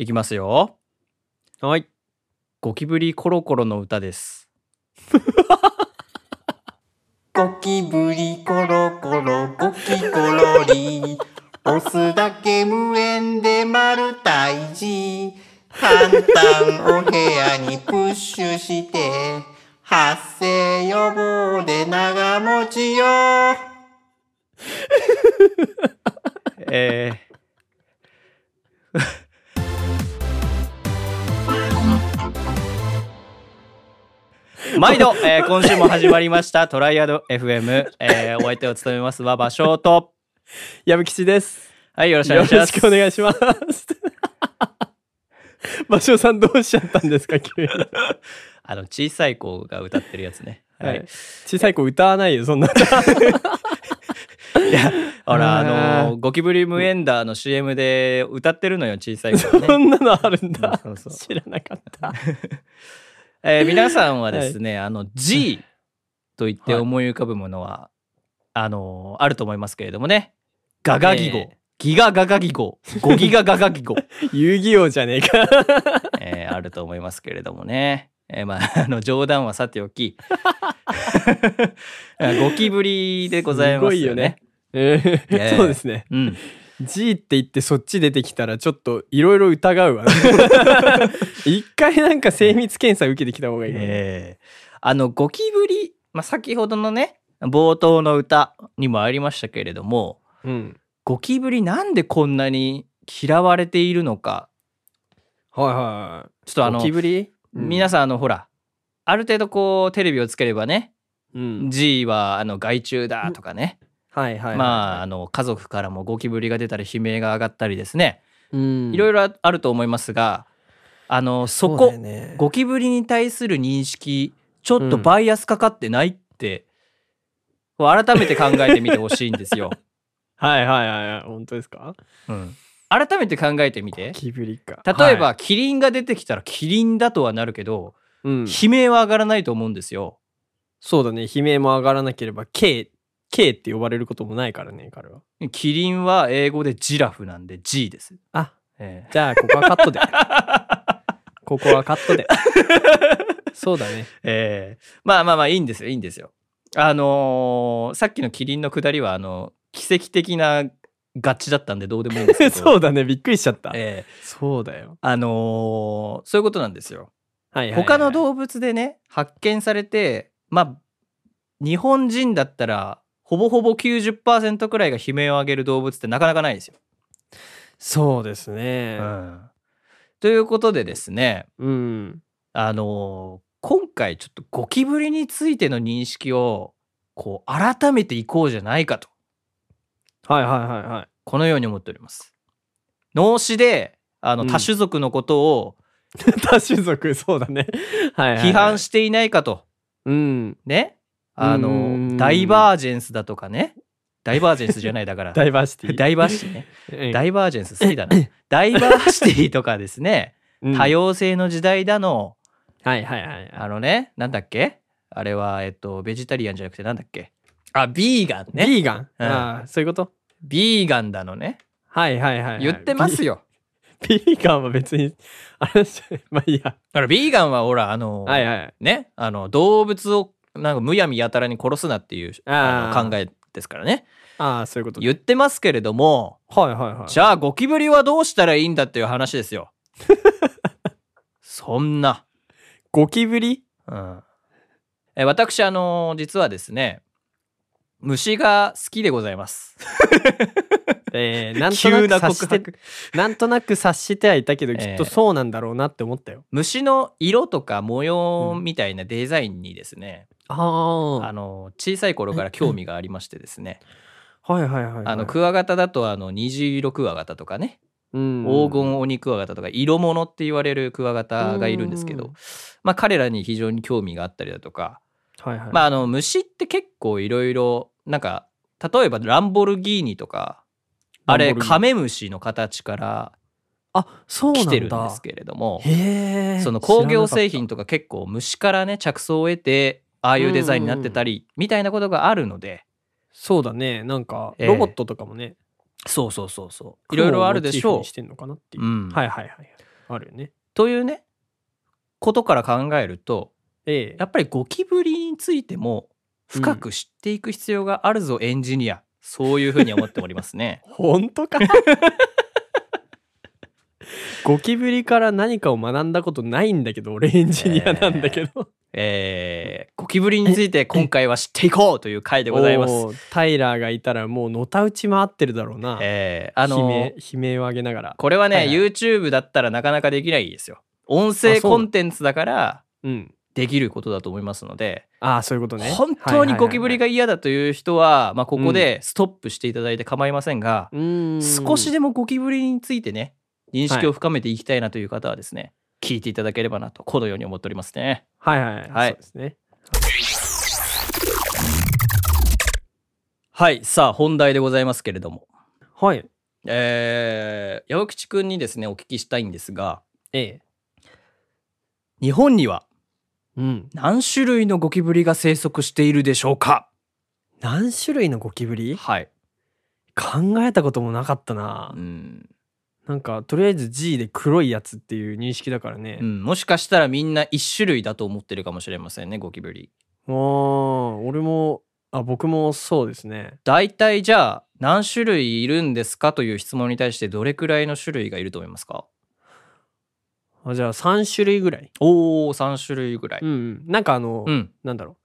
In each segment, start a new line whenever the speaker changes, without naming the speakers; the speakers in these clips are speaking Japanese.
いきますよ。
はい。
ゴキブリコロコロの歌です。
ゴキブリコロコロゴキコロリ押すだけ無縁で丸退治簡単お部屋にプッシュして発生予防で長持ちよ
えー毎度、えー今週も始まりましたトライアド FM、えーお相手を務めますは場所と
矢吹吉です。
はいよろしくお
よ
願いします
ろしくお願いします。場所さんどうしちゃったんですか、急に。
あの小さい子が歌ってるやつねは
はいい。小さい子歌わないよ、そんな。
いやほらあのゴキブリムエンダーの CM で歌ってるのよ小さい子がね
そんなのあるんだ。
そうそう
知らなかった。
えー皆さんはですね、あの G と言って
はい
思い浮かぶものは、あのあると思いますけれどもね。ガガギゴ、
え
ギガガガギゴ。ゴギガガガギゴ、
遊戯王じゃねえか。
えーあると思いますけれどもね、えーまああの冗談はさておき。ゴキブリでございますよね。
えー
えー。
そうですね。
うん、
G って言ってそっち出てきたらちょっといろいろ疑うわ。一回なんか精密検査受けてきた方がいい。
えーあのゴキブリ、まあ、先ほどのね冒頭の歌にもありましたけれども
うん。
ゴキブリなんでこんなに嫌われているのか
はいはいはい。
ちょっとあの
ゴキブリ？
皆さんあのほらある程度こうテレビをつければね
うん。
G はあの害虫だとかね、
はいはいはい。
まああの家族からもゴキブリが出たり悲鳴が上がったりですね、
うん、
いろいろあると思いますがあのそこ
ね
ゴキブリに対する認識ちょっとバイアスかかってないって、こう改めて考えてみてほしいんですよ。
はいはいはいはい。本当ですか？
うん、改めて考えてみて
ゴキブリか。
例えば、
はい
キリンが出てきたらキリンだとはなるけど
うん。
悲鳴は上がらないと思うんですよ。
そうだね。悲鳴も上がらなければ、K、K って呼ばれることもないからね、彼は。
キリンは英語でジラフなんで G です。
あ、
え
じゃあ、ここはカットで。ここはカットで。そうだね。
えええまあまあまあいいんですよいいんですよ。あのーさっきのキリンのくだりはあの奇跡的な合致だったんでどうでもいいんですけど
そうだね。びっくりしちゃった。
ええ
そうだよ。
あのーそういうことなんですよ。
はいはい、はい。
他の動物でね発見されてまあ日本人だったらほぼほぼ90%くらいが悲鳴を上げる動物ってなかなかないですよ。
そうですね。
うんということでですね
うん。
あのー今回ちょっとゴキブリについての認識をこう改めていこうじゃないかと
はいはいはいはい。
このように思っております。脳死であの
うん
多種族のことを
多種族、そうだね。はいはい、はい。
批判していないかと、
うん。
ねあ
う
の
ん。
ダイバージェンスだとかね。ダイバージェンスじゃないだから。
ダイバーシティ。
ダイバーシティね。
うん
ダイバージェンス好きだな。ダイバーシティとかですね。
うん。
多様性の時代だの。
はいはいはい。
あのねなんだっけ？あれはえっとベジタリアンじゃなくてなんだっけ？あビーガンね。
ビーガン、
うん。
ああ、そういうこと？
ビーガンだのね。
はいはいはい、はい。
言ってますよ。
ビ。ビーガンは別に、あれ、まあいいや。
だからビーガンはほらあの
はいはい。
ねあの動物をなんかむやみやたらに殺すなっていう考えですからね。
ああ、そういうこと
言ってますけれども
はいはいはい。
じゃあゴキブリはどうしたらいいんだっていう話ですよ。そんな、
ゴキブリ？
うん、え私あの実はですね虫が好きでございます
えー、なんと
急
なく
な
察して なんとなく察してはいたけど、
えー
きっとそうなんだろうなって思ったよ。
虫の色とか模様みたいなデザインにですね、
ああ
あの小さい頃から興味がありましてですね。
はいはいはい、はい。
あのクワガタだとあの虹色クワガタとかね。
うん。
黄金オニクワガタとか色物って言われるクワガタがいるんですけど
うん、
まあ、彼らに非常に興味があったりだとか、
はいはい。
まあ、あの虫って結構いろいろなんか例えばランボルギーニとかあれカメムシの形から
あ。
来てるんですけれども。その工業製品とか結構虫からね着想を得てああいうデザインになってたりみたいなことがあるので。
そうだね。なんか、
ええ。
ロボットとかもね、
そうそうそうそう。いろいろあるでしょ
雲をモチーフにしてんのかなっていう。
うん。
はいはいはい。あるよね。
というねことから考えると
ええ。
やっぱりゴキブリについても深く知っていく必要があるぞ、エンジニアそういうふうに思っておりますね。
本当か？ゴキブリから何かを学んだことないんだけど俺エンジニアなんだけど、
えー、ゴキブリについて今回は知っていこうという回でございます。
タイラーがいたらもうのたうち回ってるだろうな、
えー、あの
悲鳴悲鳴を上げながら。
これはね、
はいはい。
YouTube だったらなかなかできないですよ。音声コンテンツだから
うん
できることだと思いますので、
ああそういうことね。
本当にゴキブリ
が
が嫌だという人は、まあ、ここでストップしていただいて構いませんが、少し
で
でもゴキブリについてね認識を深めていきたいなという方はですね、聞いていただければなとこのように思っておりますね。
はいはいはい、
はい。
そうですね。
はい。さあ本題でございますけれども、
はい。
えー、矢口くんにですねお聞きしたいんですが
ええ。
日本には
うん。
何種類のゴキブリが生息しているでしょうか？
何種類のゴキブリ？
はい、
考えたこともなかったな、
うん。
なんかとりあえず G で黒いやつっていう認識だからね、
うん、もしかしたらみんな一種類だと思ってるかもしれませんねゴキブリ。
ああ俺もあ僕もそうですね。
大体じゃあ何種類いるんですかという質問に対してどれくらいの種類がいると思いますか？
あじゃあ3種類ぐらい。
おお3種類ぐらい。
うんうん。なんかあの、
うん。
なんだろう。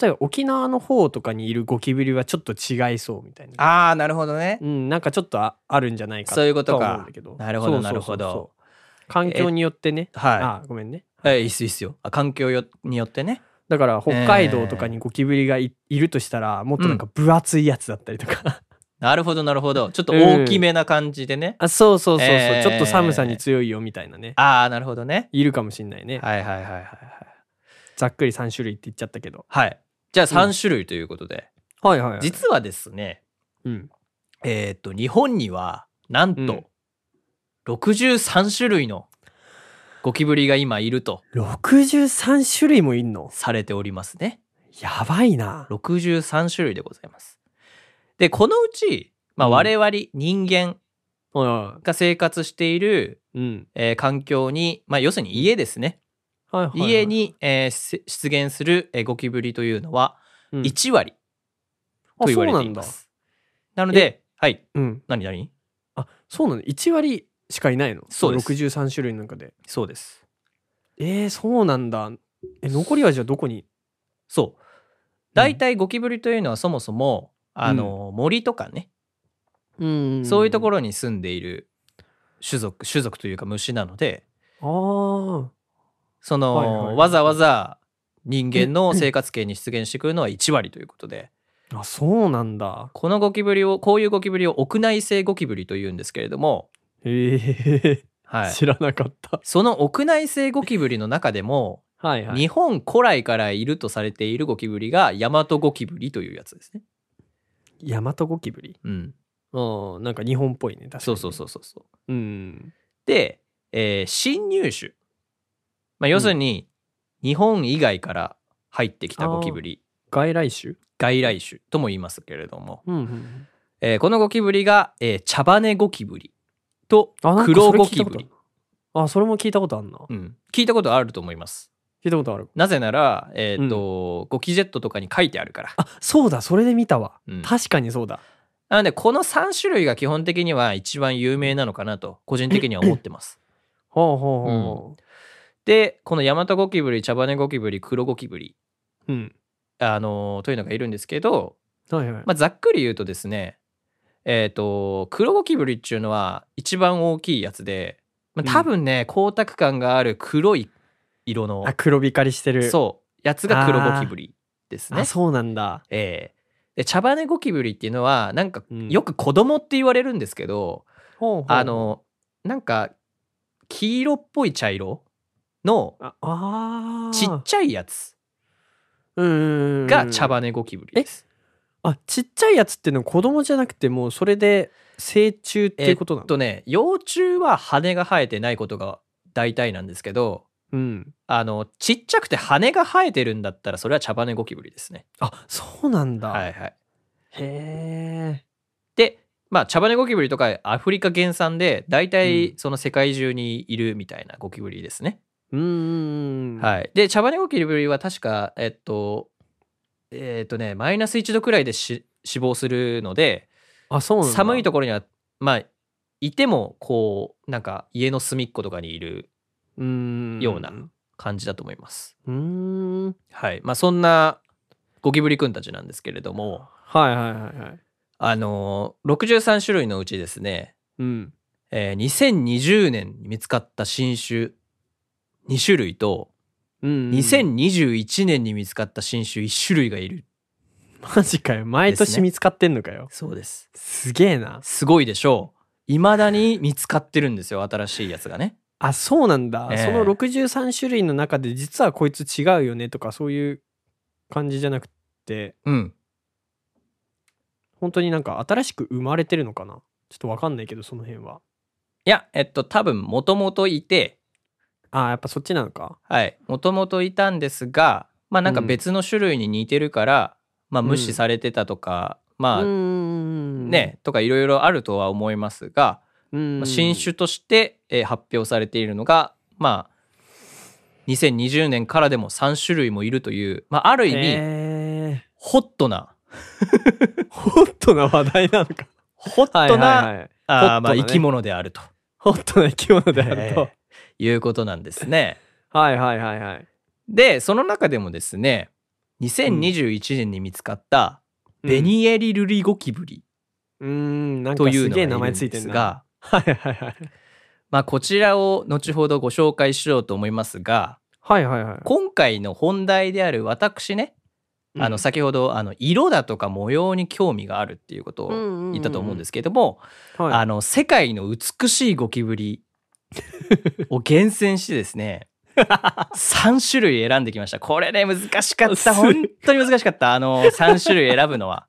例えば沖縄の方とかにいるゴキブリはちょっと違いそうみたいな。
ああなるほどね。
うんなんかちょっとああるんじゃないか
そういうことか。
は思うんだけど。
なるほどなるほど。
環境によってね。
は
あごめんね。
い。えいいっすいいっすよ。あ環境よによってね。
だから北海道とかにゴキブリがい,、いるとしたらもっとなんか分厚いやつだったりとか
なるほどなるほど。ちょっと大きめな感じでね。
あそうそうそうそう、
えー
ちょっと寒さに強いよみたいなね
ああなるほどね。
いるかもしんないね、
はいはいはいはいはい。
ざっくり3種類って言っちゃったけど
はい。じゃあ3種類ということで、
はいはい、はい、
実はですね
うん
えーっと日本にはなん
うん
と63種類のゴキブリが今いると
63種類もいんの？
されておりますね。
やばいな
63種類でございます。でこのうち、まあ、
うん。
我々人間
は
が生活している、
いうん。
えー環境に、まあ、要するに家ですね、
はいはいはい。
家に、えーせ出現する、えーゴキブリというのは
うん。
1割と言われています。なの
え
ではい。
うん。
何何？
あそうなの1割しかいないの？
そうです。
63種類の中で。
そうです。
えー、そうなんだ。え残りはじゃあどこに？
そう。大体ゴキブリというのはそもそも、あの森とかね。
うん。
そういうとこ
ろ
ろに住んでいる種族種族というか虫なのでその、
はいはい。はい
わざわざ人間の生活圏に出現してくるのは1割ということで。
あそうなんだ。
このゴキブリをこういうゴキブリを屋内性ゴキブリというんですけれども、
へえ。
はい、
知らなかった。
その屋内性ゴキブリの中でも、
はいはい。
日本古来からいるとされているゴキブリがヤマトゴキブリというやつですね。
ヤマトゴキブリ？
うん、
うん。なんか日本っぽいね確かに
そうそうそうそうそう。
うん。
で、えー侵入種、まあ、要するに日本以外から入ってきたゴキブリ。
外来種？
外来種とも言いますけれども、
うんうん
えーこのゴキブリが、えー茶羽ゴキブリと黒ゴキブリ。
あるあそれも聞いたことあるな。
うん、聞いたことあると思います
聞いたことある。
なぜなら、えーとゴキジェットとかに書いてあるから。
あそうだそれで見たわ、
うん。
確かにそうだ。
なのでこの3種類が基本的には一番有名なのかなと個人的には思ってます。
ほうほうほ
でこのヤマトゴキブリ茶羽ゴキブリ黒ゴキブリ
ううん。
あのーというのがいるんですけど、
はいはい、
まあ、ざっくり言うとですねえっ、と黒ゴキブリっていうのは一番大きいやつで、まあ、多分ね、光沢感がある黒い色の。
あ黒光りしてる。
そう。やつが黒ゴキブリですね。
あ。そうなんだ。
ええ。で茶羽ゴキブリっていうのはなんか
うん。
よく子供って言われるんですけど、
ほうほう。
あのなんか黄色っぽい茶色のちっちゃいやつが茶羽ゴキブリです。
あちっちゃいやつっていうのは子供じゃなくてもうそれで成虫っていうことなの、
えっとね幼虫は羽が生えてないことが大体なんですけど
うん
あのちっちゃくて羽が生えてるんだったらそれは茶羽ゴキブリですね。
あそうなんだ、
はいはい、
へえ
でまあ茶羽ゴキブリとかアフリカ原産で大
う
体
ん
その世界中にいるみたいなゴキブリですね。
うーん。
はい、で茶羽ゴキブリは確かえっとえっとねマイナス1度くらいでし死亡するので
あ、そう。
寒いところにはまあいてもこうなんか家の隅っことかにいる。ような感じだと思います。
うーん。
はいまあそんなゴキブリくんたちなんですけれども
はいはいはいはい。
あの63種類のうちですね、
うん。
えー2020年に見つかった新種2種類と
うん、うん。
2021年に見つかった新種1種類がいる
マジかよ。毎年見つかってんのかよ。
そうです
すげえな。
すごいでしょう未だに見つかってるんですよ新しいやつがね
あ、そうなんだ。
ええ
その63種類の中で実はこいつ違うよねとかそういう感じじゃなくて、
うん
本当になんか新しく生まれてるのかな？ちょっとわかんないけど、その辺は。
いやえっと多分もともといて
あやっぱそっちなのか。
はいもともといたんですがまあなんか
うん
別の種類に似てるから、まあ無視されてたとか、まあ
うーん。
ね、とかいろいろあるとは思いますが、
うん。
まあ新種として、えー発表されているのがまあ2020年からでも3種類もいるという、まあ、ある意味、
え
ホットな
ー、ホットな話題なのか。
ホットな、
はいはいはい
あまあ生き物であると、
ホットな生き物であると。
えーいうことなんですね。
はいはいはいはい。
でその中でもですね2021年に見つかったベニエリルリゴキブリ
うーん、
と
か
いうのがいるん
すげえ名前ついてんな。
ですが、
はいはいはい。
まあ、こちらを後ほどご紹介しようと思いますが
はいはいはい。
今回の本題である私ねあの先ほどあの色だとか模様に興味があるっていうことを言ったと思うんですけれども、
はい、
あの世界の美しいゴキブリを厳選してですね 3種類選んできましたこれね難しかっ
す
た本当に難しかったあの3種類選ぶのは。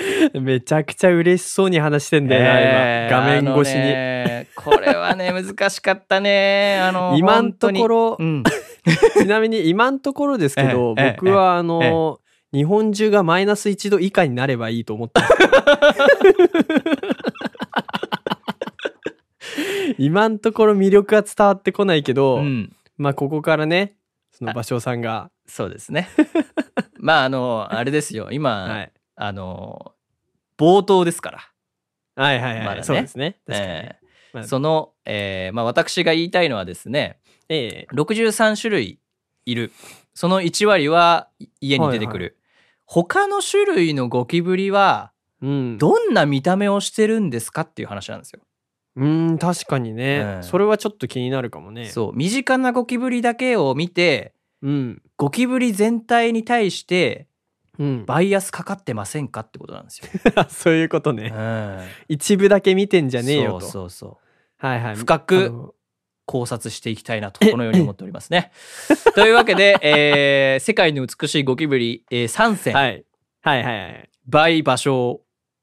めちゃくちゃ嬉しそうに話してんだよな、
えー
今。画面越しに。
ねこれはね難しかったね。あの
今んところ
うん、
ちなみに今んところですけど、
ええ
僕はあの、日本中がマイナス1度以下になればいいと思ってます。今んところ魅力は伝わってこないけど、
うん。
まあここからね、その芭蕉さんが、
そうですね。まああのあれですよ。今、
はい、
あの冒頭ですから。
はいはいはい、
まだね。
そうですね。確かに、
え
まあ
ーその、えーまあ、私が言いたいのはですね
ええ。
63種類いる。その1割はい家に出てくる、
はい
他の種類のゴキブリは
うん、
どんな見た目をしてるんですかっていう話なんですよ。
うん確かにね、
うん
それはちょっと気になるかもね。
そう。身近なゴキブリだけを見て
うん。
ゴキブリ全体に対して
うん、
バイアスかかってませんかってことなんですよ。
そういうことね。
うん
一部だけ見てんじゃねえよと。
そうそうそう
はいはい。
深く考察していきたいなとこのように思っておりますね。というわけで、えー世界の美しいゴキブリ、えー3選、
はい。はいはいはい。
バイ場所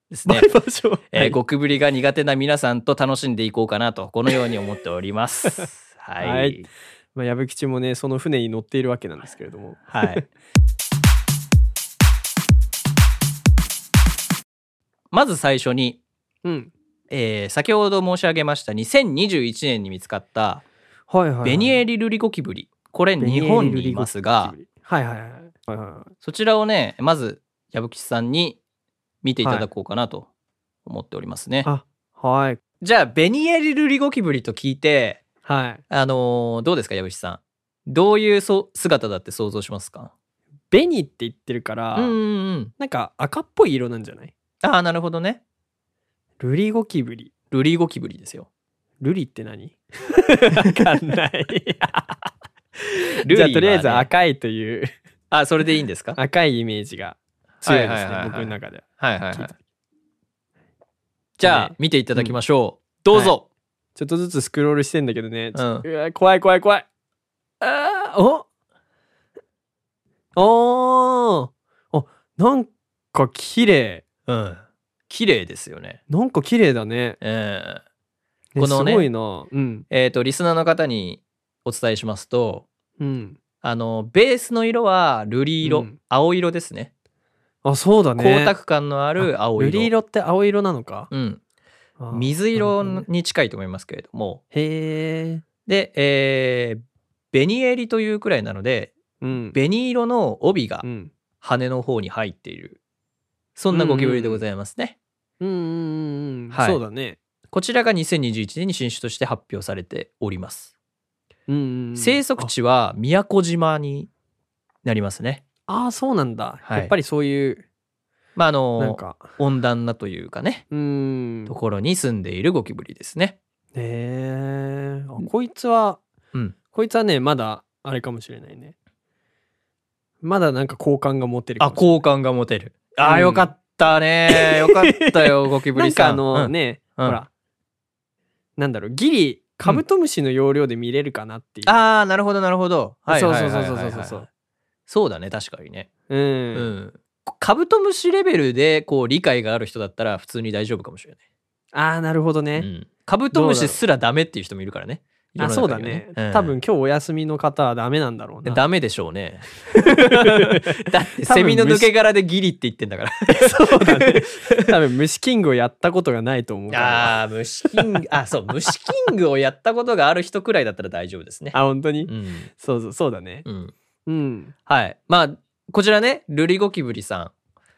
ですねえー
はい
ゴキブリが苦手な皆さんと楽しんでいこうかなとこのように思っております。はい。
は
はいい。
まあ、矢吹吉もね、その船に乗っているわけなんですけれども。
まず最初に、
うん。
えー先ほど申し上げました2021年に見つかった
はいはい、はい。
ベニエリルリゴキブリ。これ日本にいますが、
はいはいはい。はいはいはい。
そちらをね、まず矢吹さんに見ていただこうかなと思っておりますね。
あ、はい。
じゃあ、ベニエリルリゴキブリと聞いて、
はい。
あのーどうですか、矢吹さん。どういうそ姿だって想像しますか？
紅って言ってるから、
うん。
なんか赤っぽい色なんじゃない？
ああ、なるほどね。
ルリゴキブリ。
ルリゴキブリですよ。
ルリって何？わかんない。
ルリはね
じゃあとりあえず赤いという
あ、それでいいんですか？
赤いイメージが強いですね、
はいはいはいはい
僕の中では。
はいはいはい。じゃあ、
ね
見ていただきましょう。どうぞ。
ちょっとずつスクロールしてんだけどね。
うん
うわ怖い怖い怖い。あーお？おーあ、なんか綺麗。
うん。綺麗ですよね。
なんか綺麗だね。
ええ
ね
このね
すごいな。うん。
えっ、と、リスナーの方にお伝えしますと、
うん。
あの、ベースの色は瑠璃色、
うん
青色ですね。
あ、そうだね。
光沢感のある青色。
瑠璃色って青色なのか？
うん。水色に近いと思いますけれども、
へえ。
で、えー、紅襟というくらいなので、
うん。
紅色の帯が
うん。
羽の方に入っている、そんなゴキブリでございますね。
うんうんうんうん。
はい
そうだね。
こちらが2021年に新種として発表されております。
うんうんうん。
生息地は宮古島になりますね。
ああ、そうなんだ。
はい
やっぱりそういう、
まあ、あの、
か、
温暖なというかね、
うーん。
ところに住んでいるゴキブリですね。
へえ。あこいつは、
うん
こいつはね、まだ、あれかもしれないね。まだなんか好感が持てるか
あ、好感が持てる。あー、
うん
よかったね。よかったよ、ゴキブリさん。
なんかあの
うん
ね、
うん
ほら、なんだろう、ギリ、カブトムシの要領で見れるかなっていう。
あー、なるほど、なるほど。はいはいはいはいはい
そうそうそうそうそう
そうだね、確かにね。
う。
うんん。カブトムシレベルで、こう、理解がある人だったら、普通に大丈夫かもしれない。
ああ、なるほどね。
うん。カブトムシすらダメっていう人もいるからね。世
あ、そうだね。
うん
多分今日お休みの方はダメなんだろうな。
ダメでしょうね。だって、セミの抜け殻でギリって言ってんだから。
そうだね。多分虫キングをやったことがないと思う。
あー、虫キング、あ、そう、虫キングをやったことがある人くらいだったら大丈夫ですね。
あ、本当に、
うん。
そうそう、そうだね。
うん。
うん。
はい。まあ、こちらね、ルリゴキブリさん。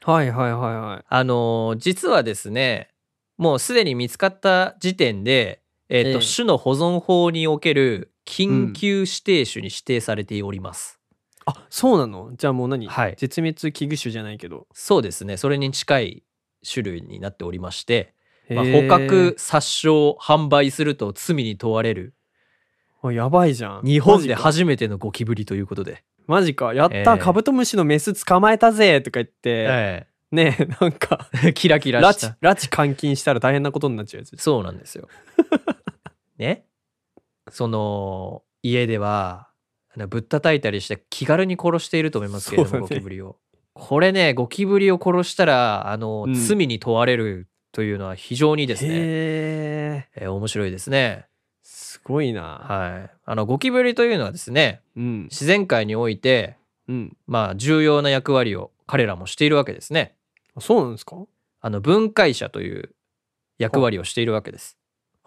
はいはいはいはい。
あのー実はですね、もうすでに見つかった時点で、えっ、と、
ええ
種の保存法における緊急指定種に指定されております。
あ、そうなの？じゃあもう何、
はい
絶滅危惧種じゃないけど。
そうですね。それに近い種類になっておりまして、まあ、捕獲、殺傷、販売すると罪に問われる、
あやばいじゃん。
日本で初めてのゴキブリということで。
マジか。やった、
ええ
カブトムシのメス捕まえたぜとか言って、
え
ねえ、なんか、
え キラキラ
拉致
した。、
拉致監禁したら大変なことになっちゃうやつ。
そうなんですよ。ね。その、家では、ぶったたいたりして気軽に殺していると思いますけれども、
ね
ゴキブリを。これね、ゴキブリを殺したら、あの、
うん
罪に問われるというのは非常にですね、
へえ、
えー面白いですね。
すごいな。
はい。あの、ゴキブリというのはですね、
うん。
自然界において、
うん。
まあ、重要な役割を彼らもしているわけですね。
あそうなんですか？
あの、分解者という役割をしているわけです。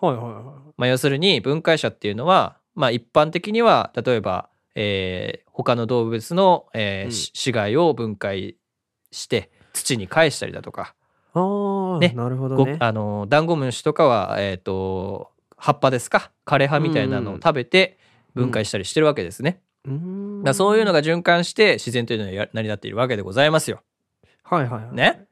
はいはいはい。
まあ、要するに分解者っていうのは、まあ、一般的には例えば、えー他の動物の、えー
うん
し死骸を分解して土に返したりだとか、
ああ、
ね
なるほど
ご
ね。
あのダンゴムシとかは、えー、と葉っぱですか？枯葉みたいなのを食べて分解したりしてるわけですね。
うーん
だそういうのが循環して自然というのはや成り立っているわけでございますよ。
はいはいはい。
ね。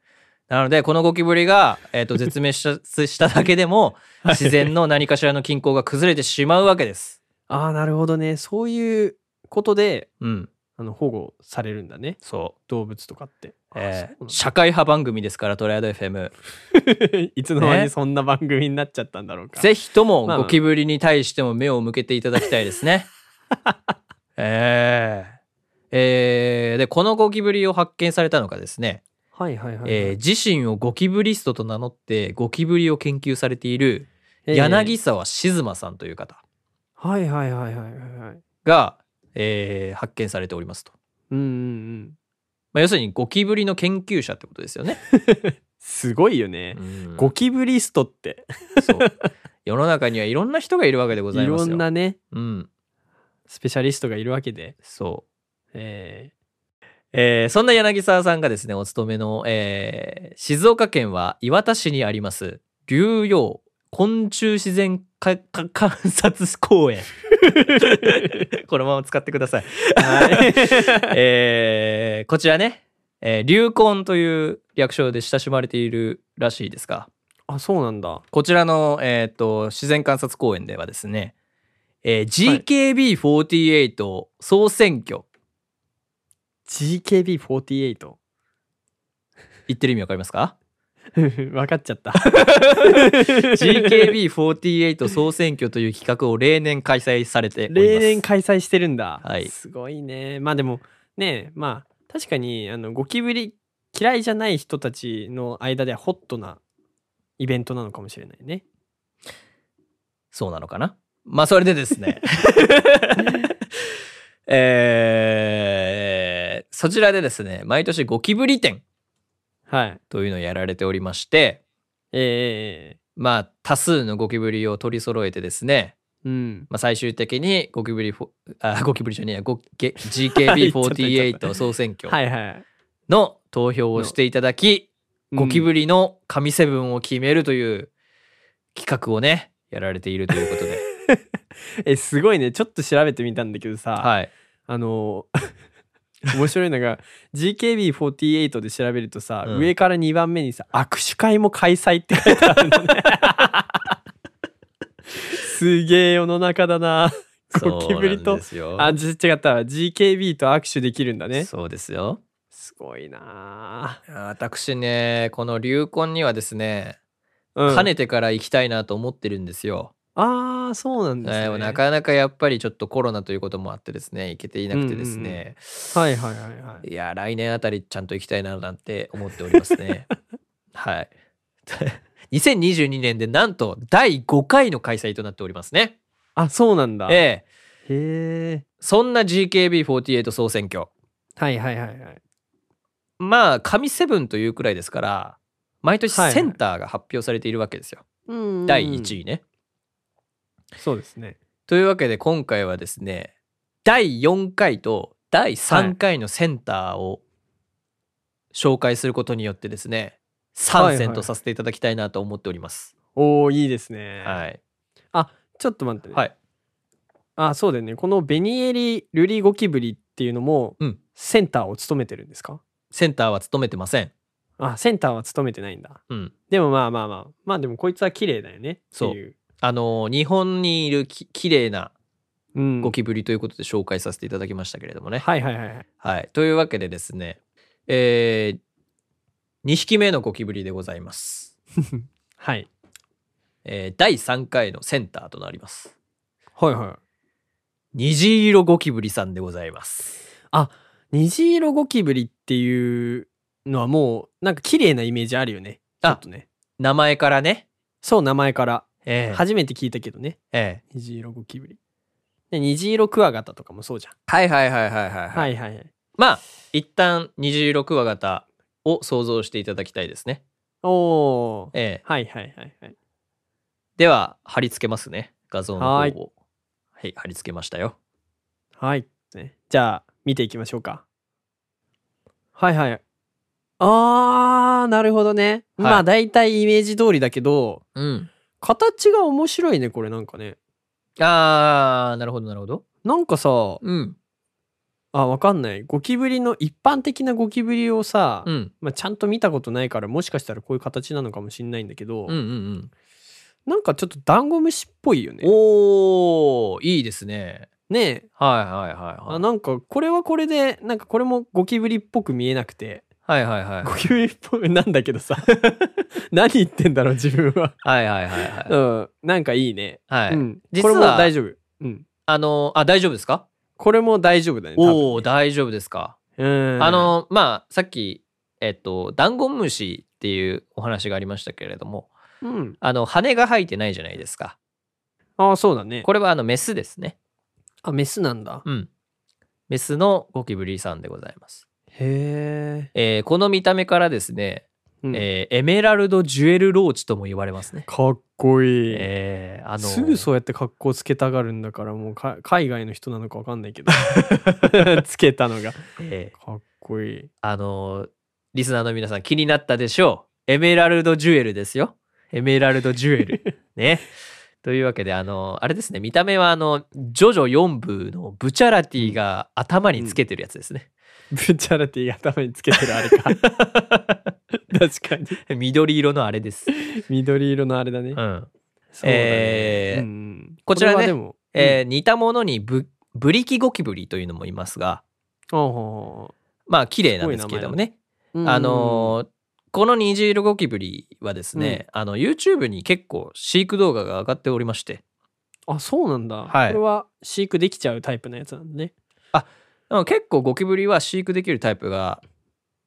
なのでこのゴキブリが、えー、と 絶滅しただけでも自然の何かしらの均衡が崩れてしまうわけです。
ああ、なるほどね。そういうことで、
うん、
あの保護されるんだね。
そう。
動物とかって。あ
えー社会派番組ですからトライアド FM
いつの間
ね
にそんな番組になっちゃったんだろうか。
ぜひとも
まあ
ゴキブリに対しても目を向けていただきたいですね えーえーでこのゴキブリを発見されたのがですね、
はいはいはいはい。
えー自身をゴキブリストと名乗ってゴキブリを研究されている
えー
柳沢静馬さんという方
はいはいはいはいはいはい。
が、えー発見されておりますと、
うんうんうん。
まあ、要するにゴキブリの研究者ってことですよね、
すごいよね。
うん
ゴキブリストって。
そう世の中にはいろんな人がいるわけでございますよ
んなね、
うん
スペシャリストがいるわけで。
そう
え
えーそんな柳沢さんがですね、お勤めの、えー静岡県は磐田市にあります、竜陽昆虫自然観察公園。このまま使ってください。
ーはい。
えーこちらね、えー、竜根という略称で親しまれているらしいですが、
あ、そうなんだ。
こちらの、えー、と自然観察公園ではですね、えー GKB48 総選挙、
GKB48。
言ってる意味わかりますか？
分かっちゃった。
GKB48 総選挙という企画を例年開催されております。
例年開催してるんだ。
はい
すごいね。まあでも、ねまあ、確かに、あの、ゴキブリ嫌いじゃない人たちの間ではホットなイベントなのかもしれないね。
そうなのかな？まあそれでですね。えーそちらでですね、毎年ゴキブリ展
はい。
というのをやられておりまして、
え
まあ多数のゴキブリを取り揃えてですね、
うん。
まあ、最終的にゴキブリあ ゴキブリじゃねえやゴゲ
言っちゃった言っちゃっ
GKB48 総選挙
はいはい。
の投票をしていただき、ゴキブリの神セブンを決めるという企画をねやられているということで
え、すごいね。ちょっと調べてみたんだけどさ、
はい
あのー 面白いのが GKB48 で調べるとさ、
うん。
上から2番目にさ握手会も開催って書いてあるのね。すげえ世の中だな。ゴキブリと。あじ違ったわ。GKB と握手できるんだね。
そうですよ。
すごいな。
私ねこの流婚にはですね、
うん、
かねてから行きたいなと思ってるんですよ、
ああそうなんですね、
えーなかなかやっぱりちょっとコロナということもあってですね行けていなくてですね、
はいはいはいはい。
いや来年あたりちゃんと行きたいななんて思っておりますね。はい。2022年でなんと第5回の開催となっておりますね。
あそうなんだ。
ええ。
へえ。
そんな GKB48 総選挙。
はいはいはいはい。
まあ神セブンというくらいですから毎年
はいはい。
センターが発表されているわけですよ、
うん
第1位ね
そうですね
というわけで今回はですね第4回と第3回のセンターを紹介することによってですね参戦とさせていただきたいなと思っております。
おおいいですね
はい。
ちょっと待ってね、
はい。
あそうだよねこのベニエリ・ルリゴキブリっていうのも、
うん
センターを務めてるんですか？
センターは務めてません。
あセンターは務めてないんだ
うん。
でもまあまあまあまあでもこいつは綺麗だよねっていう
あの日本にいるき綺麗な
うん
ゴキブリということで紹介させていただきましたけれどもね。
はいはいはいはい
はい。というわけでですね、えー、2匹目のゴキブリでございます。
はい
えー、第3回のセンターとなります。
はいはい
虹色ゴキブリさんでございます。
虹色ゴキブリっていうのはもうなんか綺麗なイメージあるよねちょ
あ
っとね
名前からね。
そう名前から
えー
初めて聞いたけどね。
えー
虹色ゴキブリ。で虹色クワガタとかもそうじゃん。
はいはいはいはいはい、はい。
はいはいはい。
まあ、一旦虹色クワガタを想像していただきたいですね。
おおー。
ええ。
はいはいはいはい。
では、貼り付けますね。画像の方を。
は
はいい、貼り付けましたよ。
はい、ね、じゃあ見ていきましょうか。はいはい。あーなるほどね、
はい。
まあ大体イメージ通りだけど
うん。
形が面白いねこれなんかね
あー、なるほどなるほど。
なんかさ
うん。
あわかんないゴキブリの一般的なゴキブリをさ、
うん。
まあ、ちゃんと見たことないからもしかしたらこういう形なのかもしんないんだけど、
うんうんうん。
なんかちょっとダンゴムシっぽいよね
おー、いいですね。
ねえ
はいはいはいはい。
あなんかこれはこれでなんかこれもゴキブリっぽく見えなくて
はいはいはい。
ゴキブリっぽいなんだけどさ 何言ってんだろう自分は
はいはいはいはい。
うんなんかいいね、
はい。
うん、
実
これも
は
大丈夫、うん、
あの、あ、大丈夫ですか？
これも大丈夫だね
おー、大丈夫ですか？
うん
あの、まあ、さっき、えっと、ダンゴムシっていうお話がありましたけれども、
うん
あの、羽が生えてないじゃないですか。
ああそうだね
これはあの、メスですね。
あメスなんだ
うん。メスのゴキブリさんでございます。
へ
えーこの見た目からですね、
え、うん
えーエメラルドジュエルローチとも言われますね。
かっこいい、
えーあの
すぐそうやって格好つけたがるんだからもうか海外の人なのかわかんないけど つけたのが
えー
かっこいい
あのーリスナーの皆さん気になったでしょう。エメラルドジュエルですよ。エメラルドジュエル。ね。というわけで、あのーあれですね、見た目はあの、ジョジョ4部のブチャラティが頭につけてるやつですね。
ブチャラティ頭につけてるあれか。確かに。
緑色のあれです。
緑色のあれだね、
うん。
そうだね。
えー
うんうん。
こちらね
れはでも、
えー似たものにブブリキゴキブリというのもいますが、
うん
まあ綺麗なんですけれどもね。あのーこの虹色ゴキブリはですね、あの YouTube に結構飼育動画が上がっておりまして、
あそうなんだ、
はい。
これは飼育できちゃうタイプのやつなんだね。
あの結構ゴキブリは飼育できるタイプが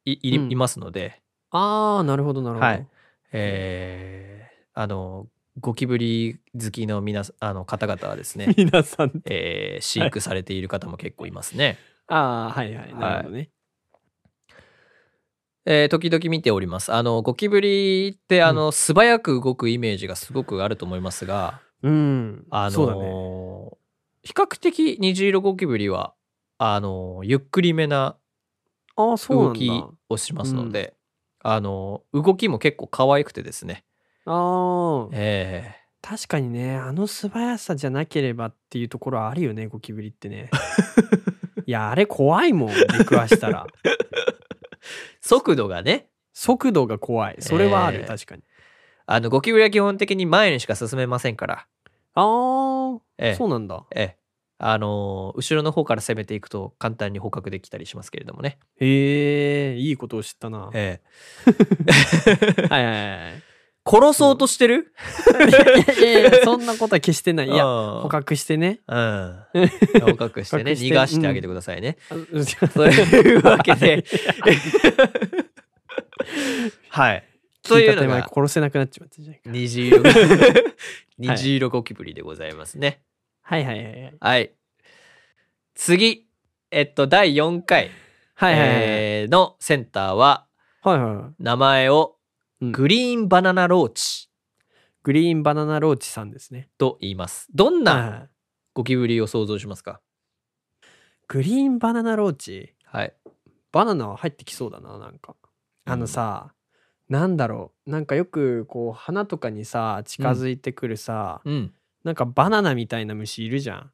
いいいますので、
ああなるほどなるほど、
はい。えーあのゴキブリ好きの皆さあの方々はですね、
皆さん。
えー飼育されている方も結構いますね。
ああはいはい。なるほどね、
えー時々見ております。あの、ゴキブリって、あの、素早く動くイメージがすごくあると思いますが、
うん。
あのー
そうだね。
比較的虹色ゴキブリは、あのーゆっくりめな動き。をしますので、あのー動きも結構可愛くてですね。
ああ。
え
確かにね、あの素早さじゃなければっていうところはあるよね、ゴキブリってね。いや、あれ怖いもん、出くわしたら。
ー 速度がね、
速度が怖い。それはある、
えー
確かに。
あの、ゴキブリは基本的に前にしか進めませんから、
ああ、
ええ
そうなんだ。
ええ、あのー後ろの方から攻めていくと簡単に捕獲できたりしますけれどもね。
へえ、いいことを知ったな。はい
え
はいはい。
え、殺そうとしてる？
いやいやいや、そんなことは決してない。いや、
うん
捕獲してね。
うん。捕獲してね、逃がしてあげてくださいね。
あ
というわけで、はい。と
い
うのが、
殺せなくなっちまったじゃないか。
虹色、虹色ゴキブリでございますね。
はいはいはいはい。
はい。次、えっと、第4回、
はいはいはい。
えーのセンターは、
はいはいはい。
名前を
うん green banana roach green banana roach さんですね。
と言います。どん
はいは
ないゴキブリを想像しますか？
green banana roach？
はい。
バナナは入ってきそうだな、なんか。あのさ、なんだろう。なんかよくこう花とかにさ、近づいてくるさ、
うん。
なんかバナナみたいな虫いるじゃん。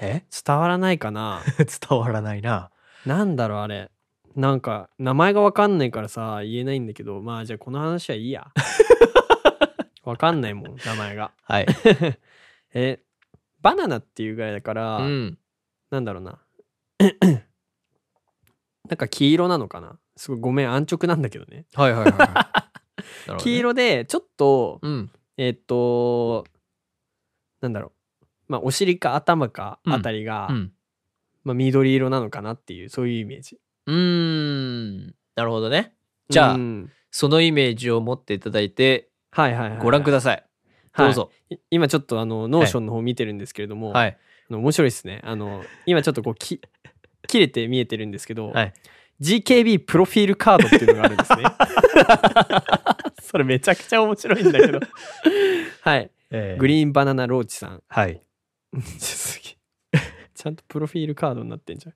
え？
伝わらないかな？
伝わらないな。
なんだろうあれ。なんか名前がわかんないからさ、言えないんだけど、まあじゃあこの話はいいや。わかんないもん、名前が。
はい。
え、バナナっていうぐらいだから、
うん。
なんだろうな。なんか黄色なのかな？すごいごめん、安直なんだけどね。
はいはいはいはい。ね
黄。色で、ちょっと、
うん。
えっと、なんだろう。まあ、お尻か頭か
うん
あたりが、
うん。
まあ、緑色なのかなっていう、そういうイメージ。
うーん。なるほどね。じゃあ
うん
そのイメージを持っていただいて、
はいはいはいはい。
ご覧ください。
はい
どうぞ。
い今ちょっとあの、 Notion の方見てるんですけれども、
はい。
面白いですね。あの、今ちょっとこう、き、切れて見えてるんですけど、
はい。
GKB プロフィールカードっていうのがあるんですね。それめちゃくちゃ面白いんだけど。はい。 green banana roach さん。
はい。
すげえ ちゃんとプロフィールカードになってんじゃん。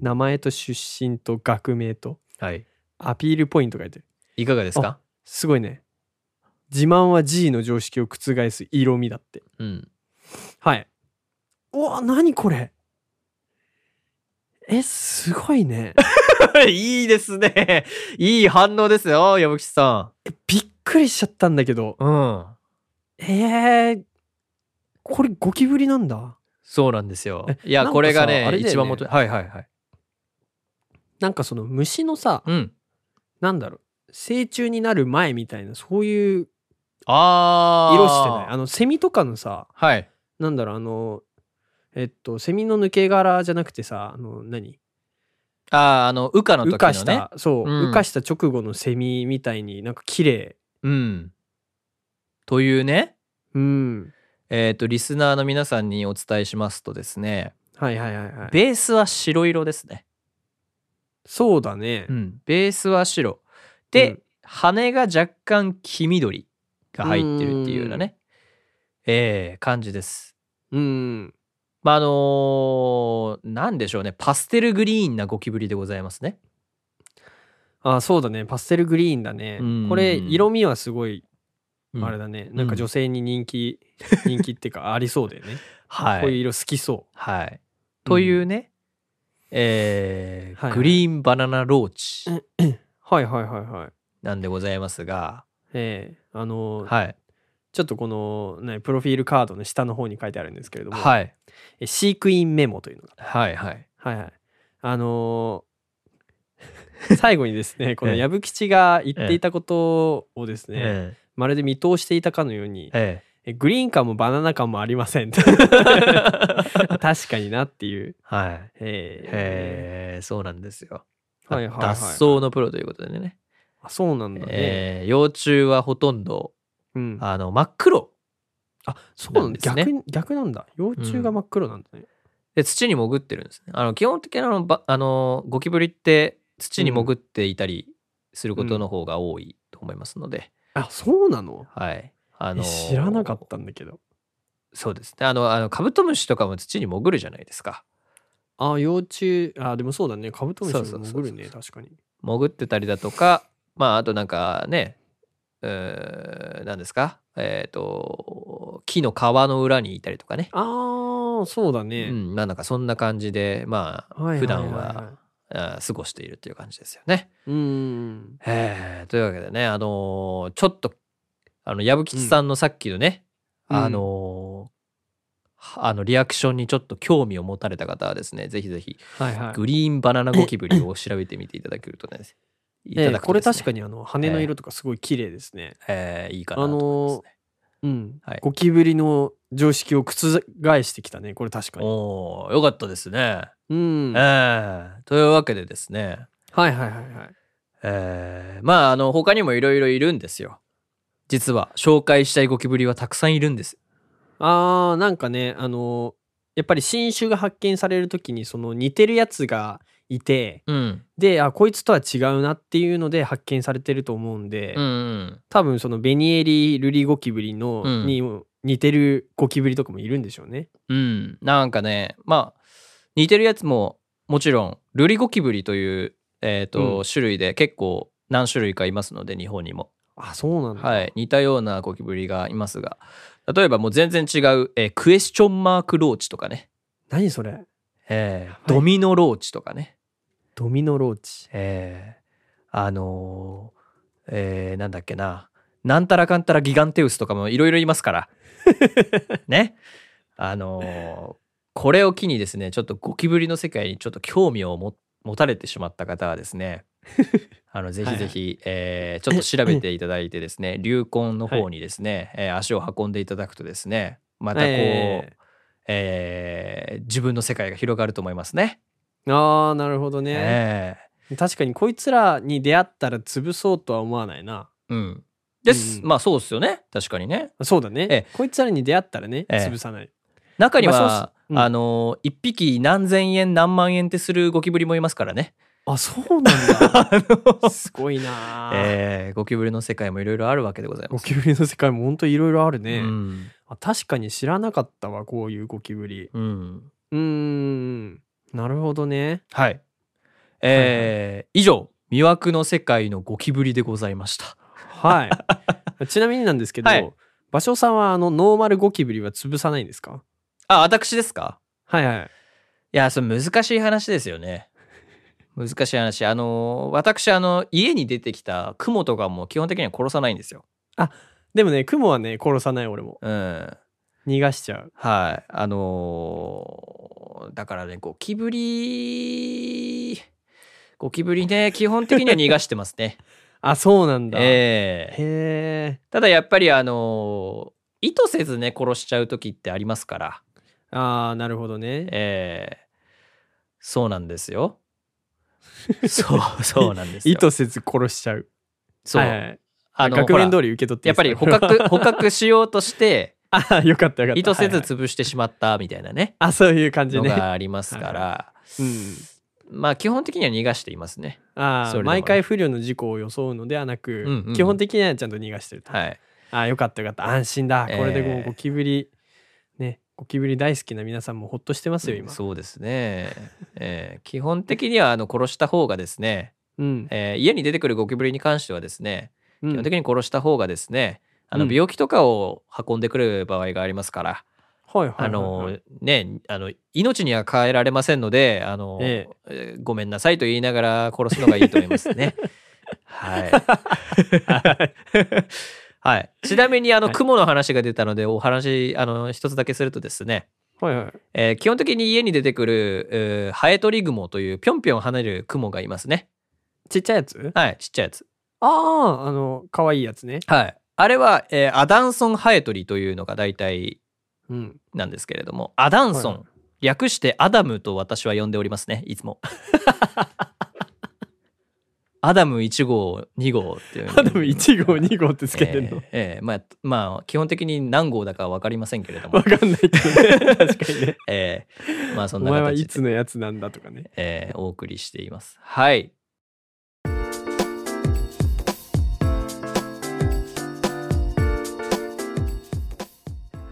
名前と出身と学名と
はい。
アピールポイント書いてる。
いかがですか？
すごいね。自慢は G の常識を覆す色味だって。
うん。
はい。うわ、何これ？え、すごいね。
いいですね。いい反応ですよ、矢吹さ
えびっくりしちゃったんだけど。
ん。うん。
えー、これゴキブリなんだ。
そうなんですよ
え。
いや、これがね
ね
一番元、はいはいはい。
なんかその虫のさ、
うん。
なんだろう、成虫になる前みたいな、そういう
あー。
色してない。あの、セミとかのさ、
はい。
なんだろう、あの、えっと、セミの抜け殻じゃなくてさ、あの、何？
あー、あの、羽化の時のね。
羽化した、そう、
うん
羽化した直後のセミみたいになんか綺麗。
うん。というね、
うん。
えっ、と、リスナーの皆さんにお伝えしますとですね、
はいはいはいはい。
ベースは白色ですね。
そうだね。
うん。ベースは白。で、
うん
羽が若干黄緑が入ってるっていうようなね、えー感じです。
うん。
まあ、あのーなんでしょうね、パステルグリーンなゴキブリでございますね。
あ、そうだね。パステルグリーンだね
うん。
これ、色味はすごい、
うん
あれだね。なんか女性に人気、人気っていうか、ありそうだよね。
はい。
こういう色好きそ
はい。というね、えーグリーンバナナローチ
う。はいはいはいはい。
なんでございますが、
ええあのー
はい。
ちょっとこの、ね、プロフィールカードの下の方に書いてあるんですけれども、
はい。
え飼育員メモというのが。
はいはい。
はいはい。あのー 最後にですね、この
ええ
矢吹吉が言っていたことをですね、
え
まるで見通していたかのように
え、え
えグリーン感もバナナ感もありません。
え
確かになっていう。
はい。
え
へえ、そうなんですよ。
はいはいはい
脱走のプロということでね。
あそうなんだね。
えー幼虫はほとんど、
うん、あ
あの、真っ黒。
そうなん
ですね
逆逆なんだ。幼虫が真っ黒なんだね。
で、土に潜ってるんですね。あの、基本的にあの、ばあの、ゴキブリって土に潜っていたりすることの方が多いと思いますので、
あそうなの？
はい。あ
え
の
知らなかったんだけど。
そうですね。あの、あのカブトムシとかも土に潜るじゃないですか。
あ幼虫。あでもそうだね。カブトムシも潜るね確かに。
潜ってたりだとか、まあ、あとなんかね、うー何ですか？えっ、と、木の皮の裏にいたりとかね。
あーそうだ
う
ね、
ん、まあなんかそんな感じで、まあ、
はいはい
普段はあー過ごしているっていう感じですよね。
うん。うん
えー。というわけでね、あのーちょっと、あの、矢吹吉さんのさっきのね、
うん。
あのーはあの、リアクションにちょっと興味を持たれた方はですね、ぜひぜひ、
はいはい。
グリーンバナナゴキブリを調べてみていただけるとね、いた
ええこれ
だくとですね。
確かにあの羽の色とかすごい綺麗ですね、
えーいいかなと思いますね。
うん、
はい。
ゴキブリの常識を覆してきたねこれ確かに。
おーよかったですね。
うん
えというわけでですね、
はいはいはい
えーまあ、あの、他にもいろいろいるんですよ。実は、紹介したいゴキブリはたくさんいるんです。
あーなんかねあのやっぱり新種が発見される時にその似てるやつがいて
うん。
であこいつとは違うなっていうので発見されてると思うんで、
うんうん。
多分そのベニエリルリゴキブリの、
うん
にも似てるゴキブリとかもいるんでしょうね。
うん。なんかね、まあ、似てるやつも、もちろん、ルリゴキブリという、えっ、と、
うん
種類で結構何種類かいますので、日本にも。
あそうなんだ。
はい。似たようなゴキブリがいますが、例えばもう全然違う、えークエスチョンマークローチとかね。
何それ？
えー
い
ドミノローチとかね。
ドミノローチ。
えーあのーえーなんだっけな。なんたらかんたらギガンテウスとかもいろいろいますから。ね。あのーこれを機にですね、ちょっとゴキブリの世界にちょっと興味をも持たれてしまった方はですね、あの、ぜひぜひ、えーちょっと調べていただいてですね、流根の方にですね、えー足を運んでいただくとですね、またこう、
え
えー自分の世界が広がると思いますね。
ーああなるほどね、
え
確かにこいつらに出会ったら潰そうとは思わないな。
えうん。です。
うん
まあそうですよね。確かにね。
そうだね、
ええ
こいつらに出会ったらね、
ええ
潰さない。
中には、
あ
の、一匹何千円何万円ってするゴキブリもいますからね。
あそうなんだ。すごいな、
えーゴキブリの世界もいろいろあるわけでございます。
ゴキブリの世界もほんといろいろあるね、
うん。
あ。確かに知らなかったわこういうゴキブリ。
うん。
うーんなるほどね。
はい。えー以上、魅惑の世界のゴキブリでございました。
はい。ちなみになんですけど、
はい
芭蕉さんはあのノーマルゴキブリは潰さないんですか？
あ、私ですか？
はいはい。
いや、それ難しい話ですよね。難しい話。あの、私、あの、家に出てきたクモとかも基本的には殺さないんですよ。
でもね、クモはね、殺さない俺も。
うん。
逃がしちゃう。
はい。あのーだからね、ゴキブリ、ゴキブリね、基本的には逃がしてますね。
あ、そうなんだ。
ええ
へえ。
ただやっぱりあのー意図せずね、殺しちゃう時ってありますから。
ああ、なるほどね。
ええそうなんですよ。そう、そうなんですよ。
意図せず殺しちゃう。
そう。
はいはい、
あの、
額面通り受け取ってい
やっぱり捕獲、捕獲しようとして、
ああ、よかったよかった。
意図せず
はいはい
潰してしまったみたいなね、
あ、そういう感じ
の
ね。
がありますから、
うん。
まあ基本的には逃がしていますね。
ああ、
ね
毎回不慮の事故を装うのではなく、
うんうん
基本的にはちゃんと逃がしてると。
はい。
ああ、よかったよかった。安心だ。
えー
これでもうゴキブリ、ね、ゴキブリ大好きな皆さんもほっとしてますよ、今。
そうですね。えー基本的にはあの殺した方がですね、
うん。
えー家に出てくるゴキブリに関してはですね、
うん
基本的に殺した方がですね、あの
うん
病気とかを運んでくる場合がありますから、
はいはいはいはい
あのね、あの命には変えられませんので、あの、
え
えーごめんなさいと言いながら殺すのがいいと思いますね。はい。はい。ちなみにあの
はい
雲の話が出たのでお話あの一つだけするとですね、
はいはい。
えー基本的に家に出てくる、えーハエトリグモというぴょんぴょん跳ねる雲がいますね。
ちっちゃいやつ？
はい、ちっちゃいやつ。
ああ、あの、可愛いやつね。
はい。あれは、えーアダンソンハエトリというのが大体
うん。
なんですけれども、アダンソン、
はい
略してアダムと私は呼んでおりますね、いつも。アダム1号、2号っていう。
アダム1号、2号ってつけてるの、
えー、えー、まあ、まあ、基本的に何号だかわかりませんけれども。
分かんないけど、ね、確かにね。
ええー、まあそんな形で。
お前はいつのやつなんだとかね。
ええー、お送りしています。はい。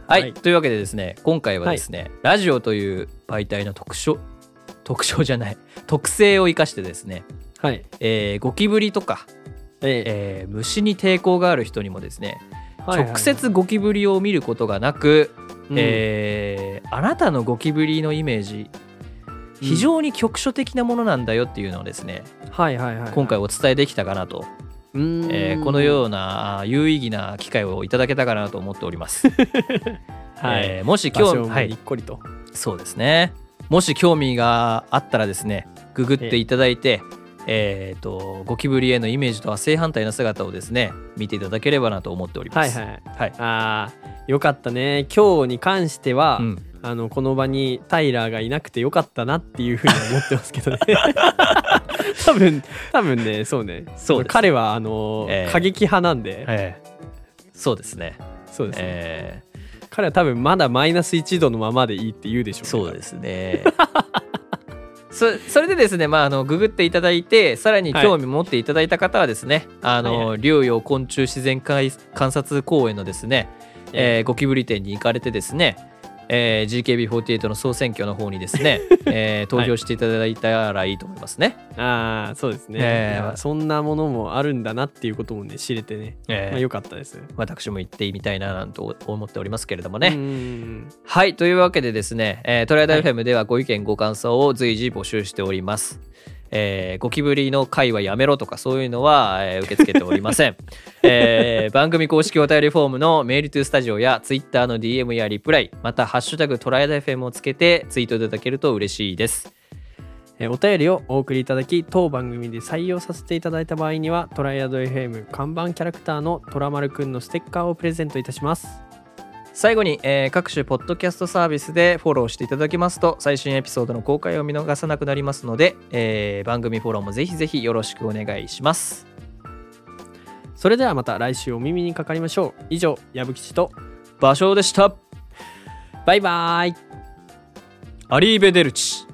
はい、
はい、
というわけでですね今回はですね、はい、ラジオという媒体の特徴特徴じゃない特性を生かしてですね
はい。
えーゴキブリとか、
え
えー虫に抵抗がある人にもですね、
はいはいはい。
直接ゴキブリを見ることがなく、
うん。
えーあなたのゴキブリのイメージ非常に局所的なものなんだよっていうのをですね、
はいはいはい
今回お伝えできたかなと、
うーん。
えーこのような有意義な機会をいただけたかなと思っております。
はい、
えーもし興味、はい。
にっ、こりと、
そうですね。もし興味があったらですね、ググっていただいて、えー、とゴキブリへのイメージとは正反対な姿をですね見ていただければなと思っております。
はいはい
はい。
あーよかったね。今日に関しては、
うん。
あのこの場にタイラーがいなくてよかったなっていうふうに思ってますけどね。多分多分ねそうね。
そう
彼はあの、
ええ
過激派なんで、
ええそうですね。
そうですね、
え
彼は多分まだマイナス1度のままでいいって言うでしょうね。
そうですね。そそれでですね、まあ、あのググっていただいてさらに興味持っていただいた方はですね、竜陽昆虫自然観観察公園のですね、えーゴキブリ店に行かれてですね、えー GKB48 の総選挙の方にですね、えー投票していただいたらいいと思いますね。
ああそうですね、
ええ
いやそんなものもあるんだなっていうこともね知れてね、
えー
まあ、よかったです
私も行ってみたいななんと思っておりますけれども
ね
ね。はいというわけでですね、えートライアダ FM ではご意見ご感想を随時募集しております。えーゴキブリの会はやめろとかそういうのは、えー受け付けておりません、えー番組公式お便りフォームのメールトゥースタジオやツイッターの DM やリプライまた「ハッシュタグトライアダ FM」をつけてツイートいただけると嬉しいです。
お便りをお送りいただき当番組で採用させていただいた場合にはトライアド FM 看板キャラクターのトラマルくんのステッカーをプレゼントいたします。
最後に、えー各種ポッドキャストサービスでフォローしていただきますと最新エピソードの公開を見逃さなくなりますので、えー番組フォローもぜひぜひよろしくお願いします。
それではまた来週お耳にかかりましょう。以上矢吹吉と
場所でした。
バイバイ。
アリーベデルチ